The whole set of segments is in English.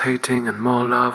Hating and more love.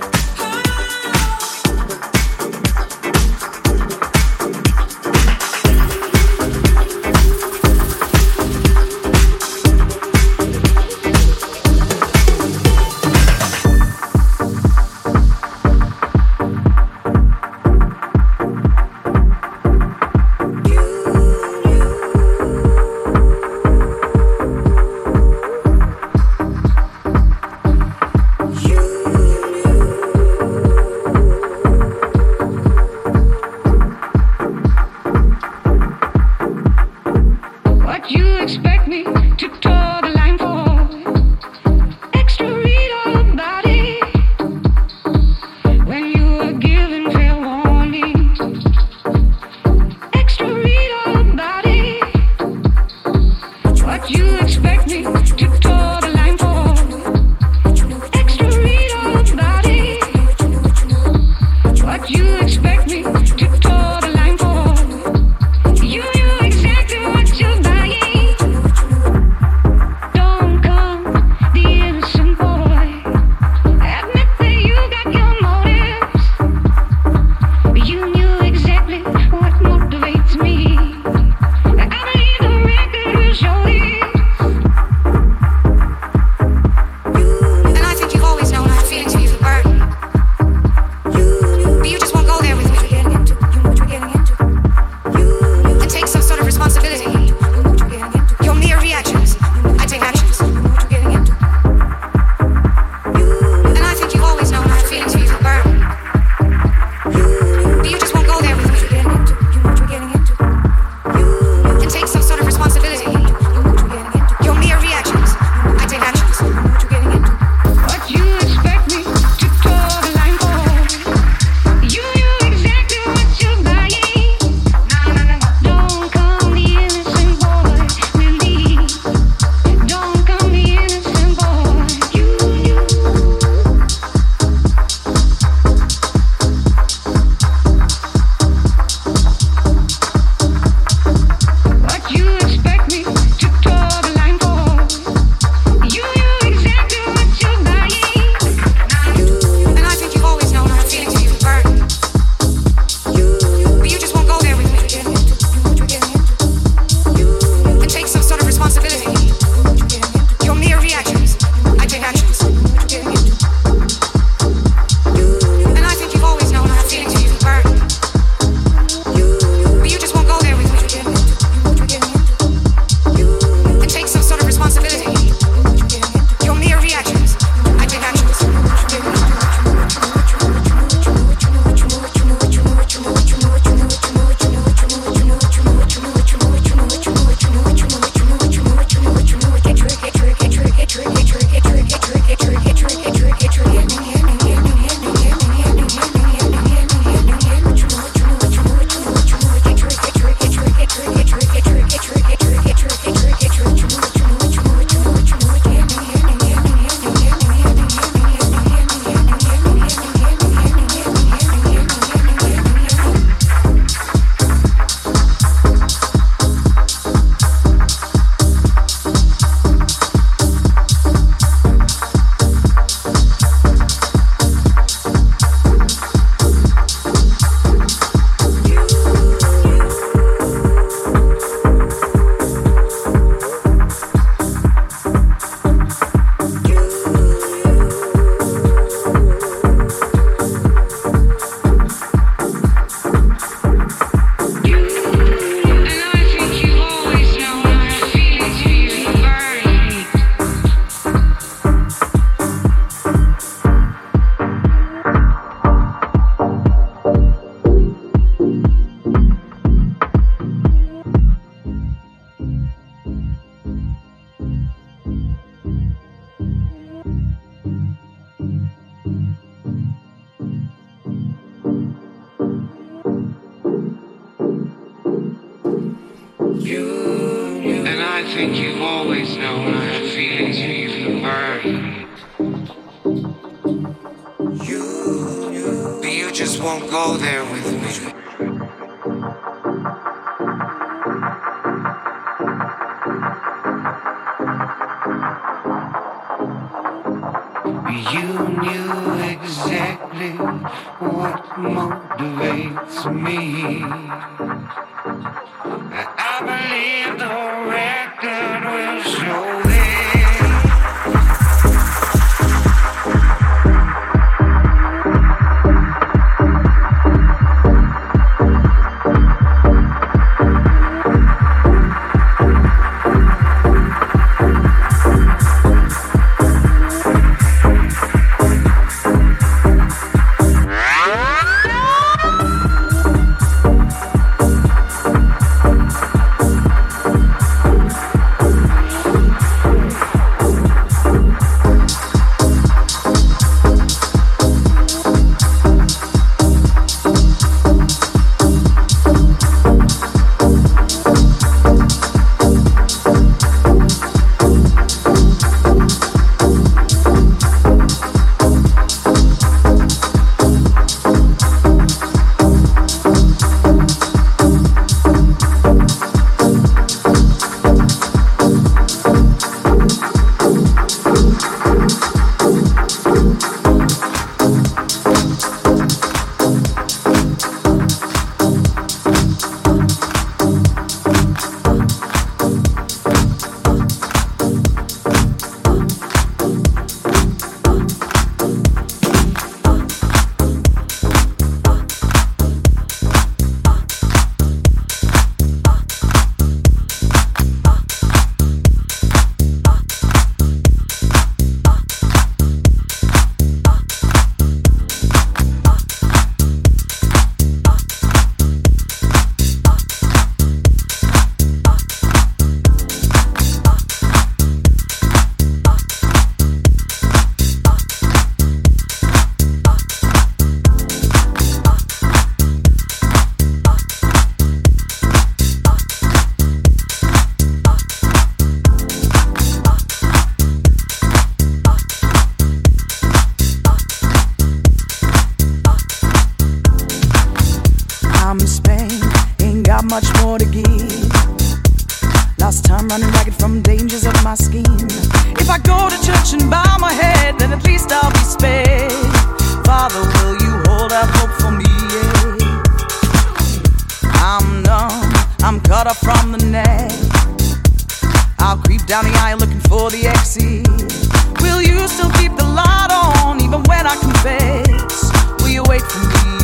still keep the light on even when I confess? Will you wait for me?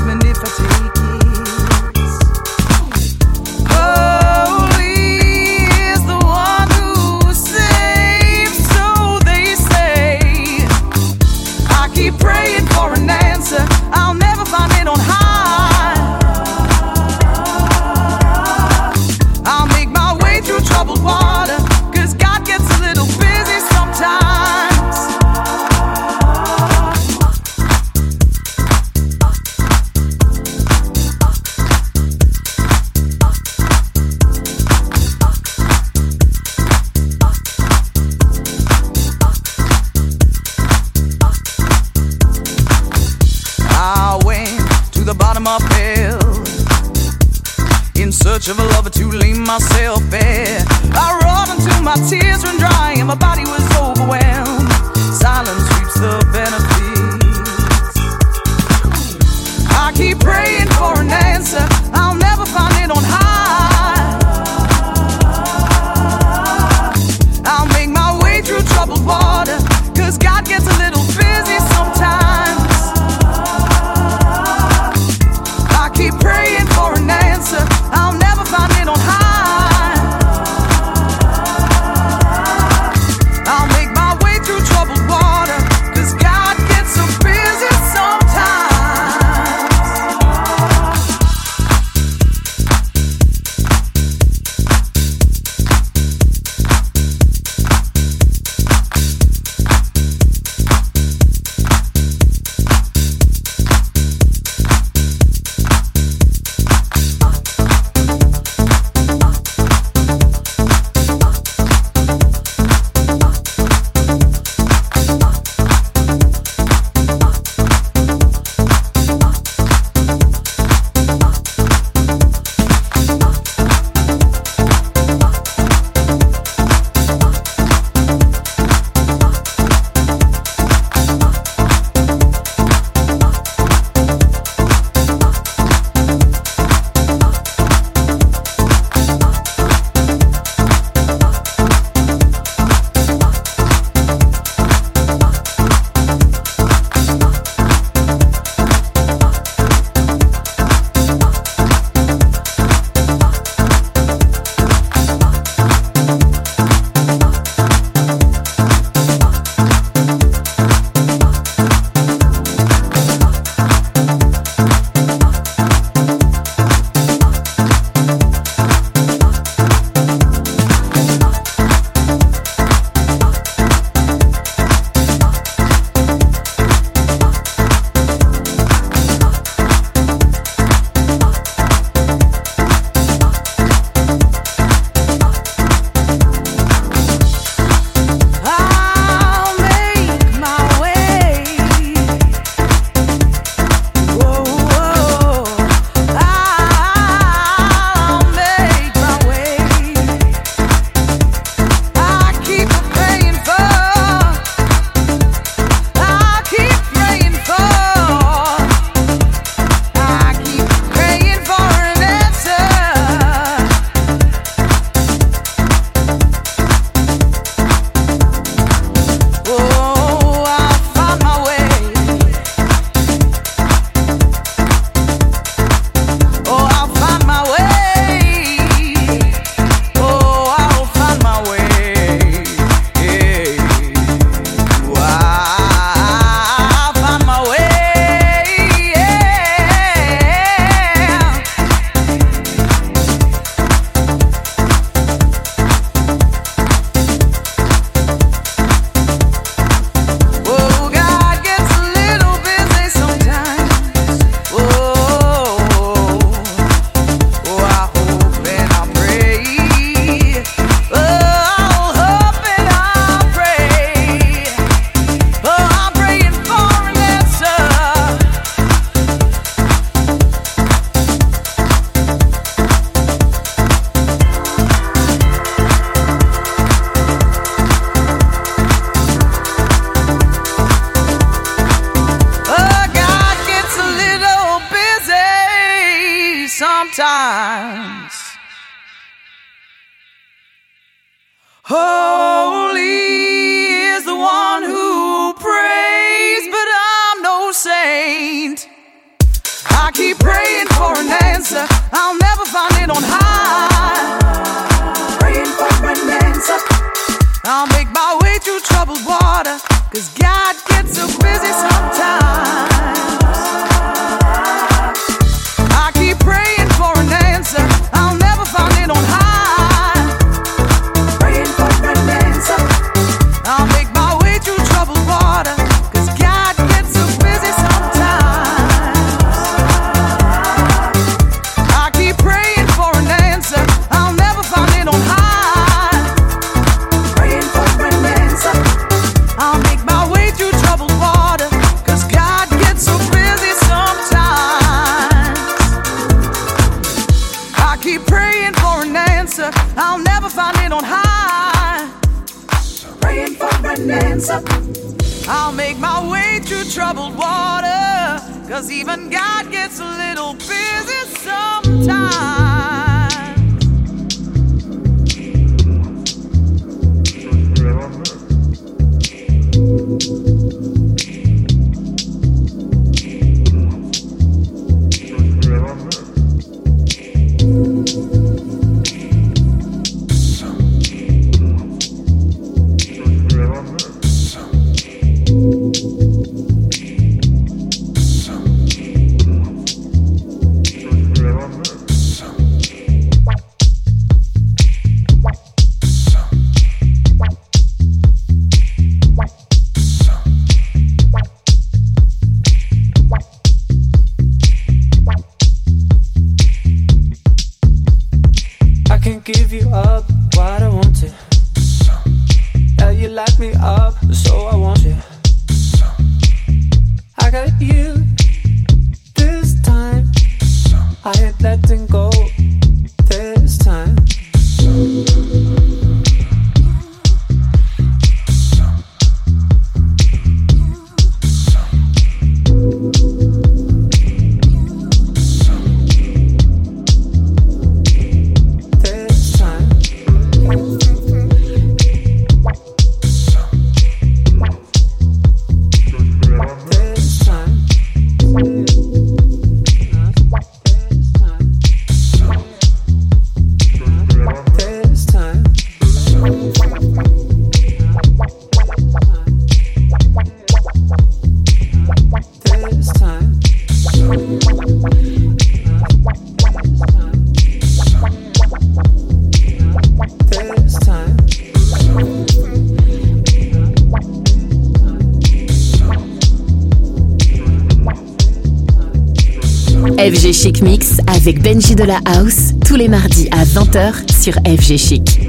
Chic Mix avec Benji de la House tous les mardis à 20h sur FG Chic.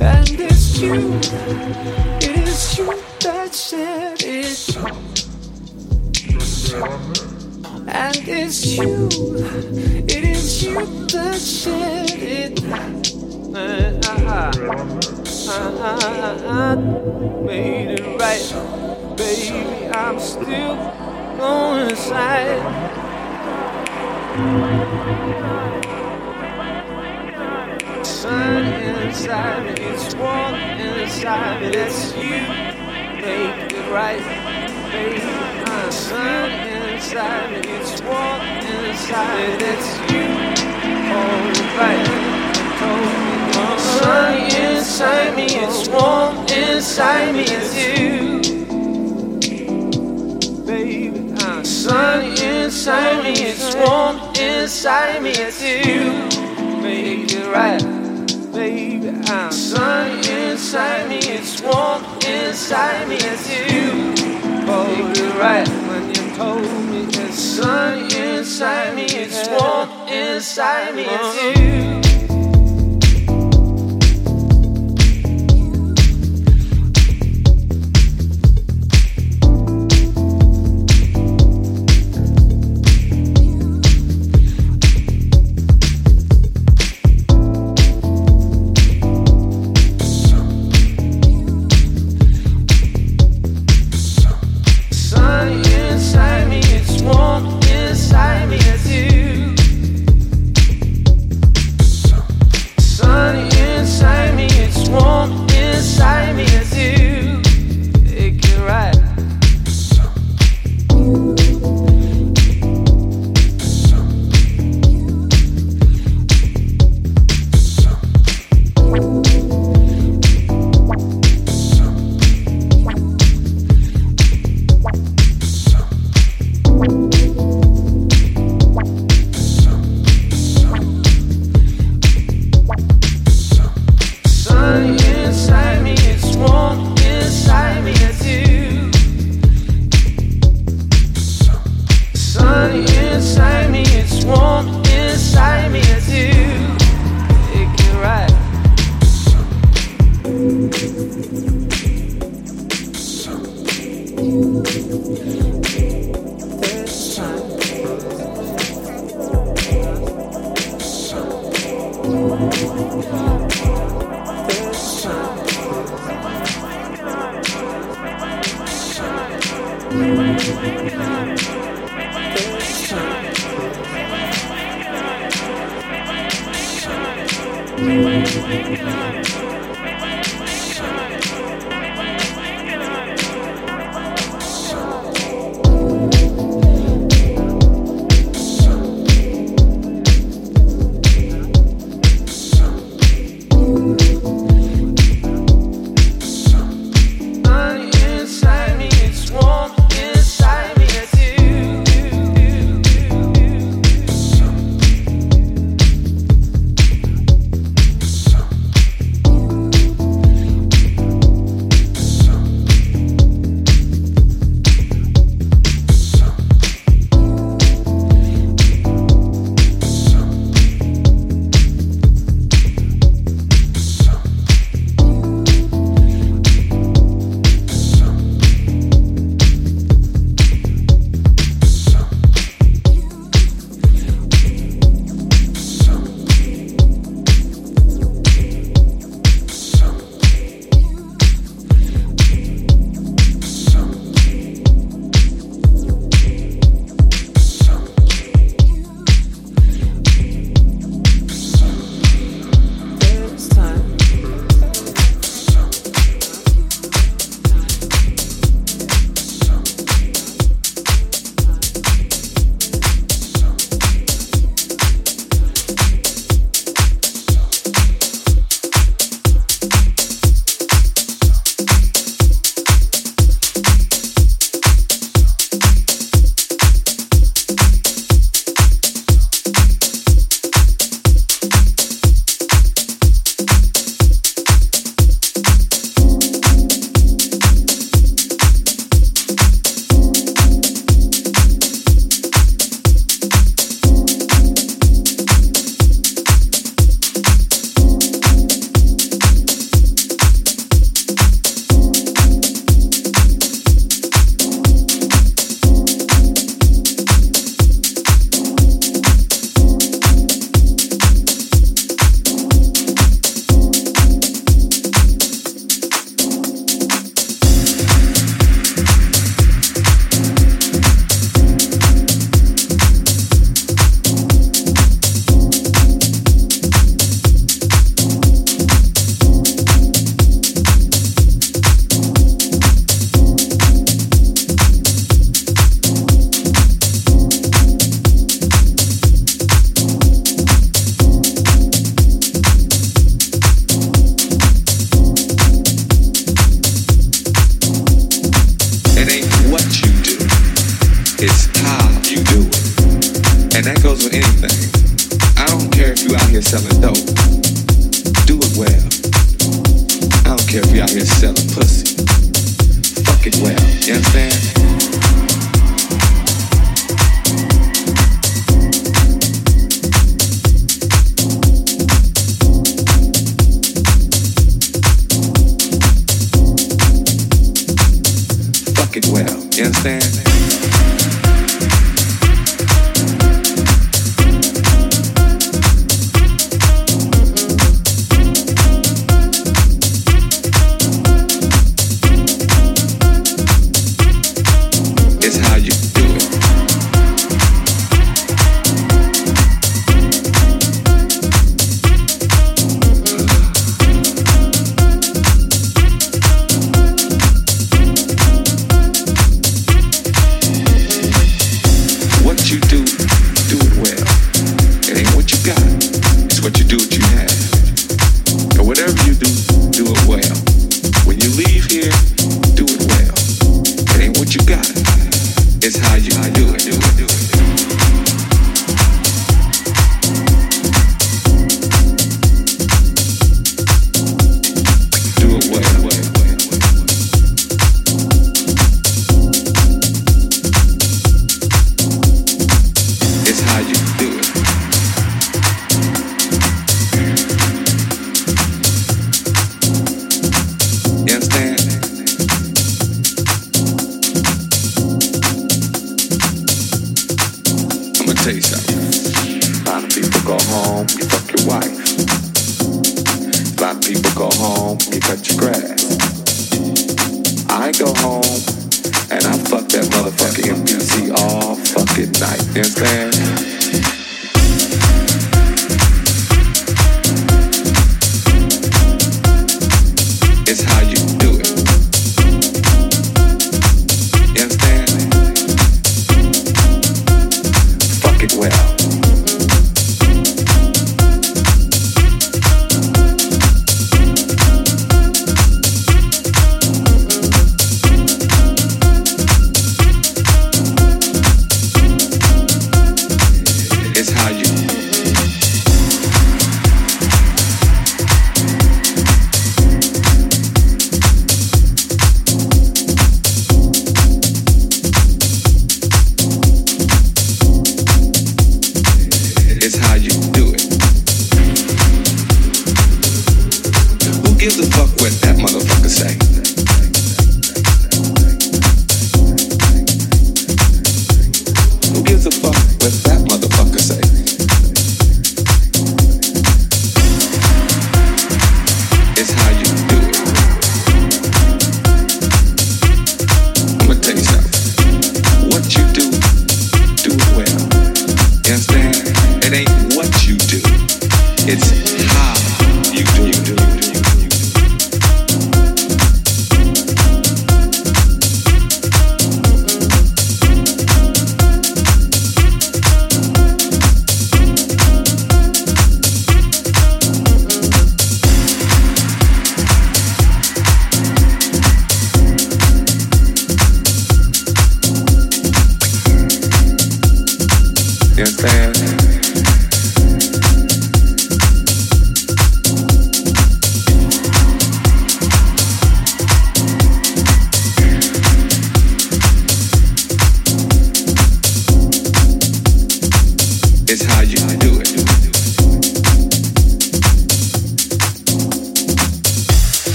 And it's you, it is you that said it. And it's you, it is you it. Made it right, baby. I'm still going inside. Sun inside me, it's warm inside me. That's you, make it right, baby. Uh, sun inside me, it's warm inside me. That's you, alright. Sun inside me, it's warm inside me. It's you, baby. Uh, sun inside me, it's warm inside me. It's you, make it right baby. I'm sun inside me, it's warm inside me, it's you. Hold it right when you told me it's. Sun inside me, it's warm inside me, it's you.